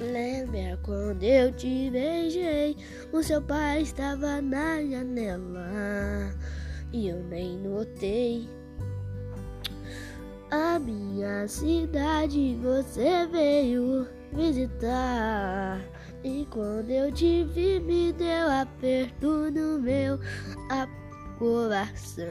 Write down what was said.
lembra quando eu te beijei? O seu pai estava na janela e eu nem notei. A minha cidade você veio visitar. E quando eu te vi, me deu aperto no meu coração.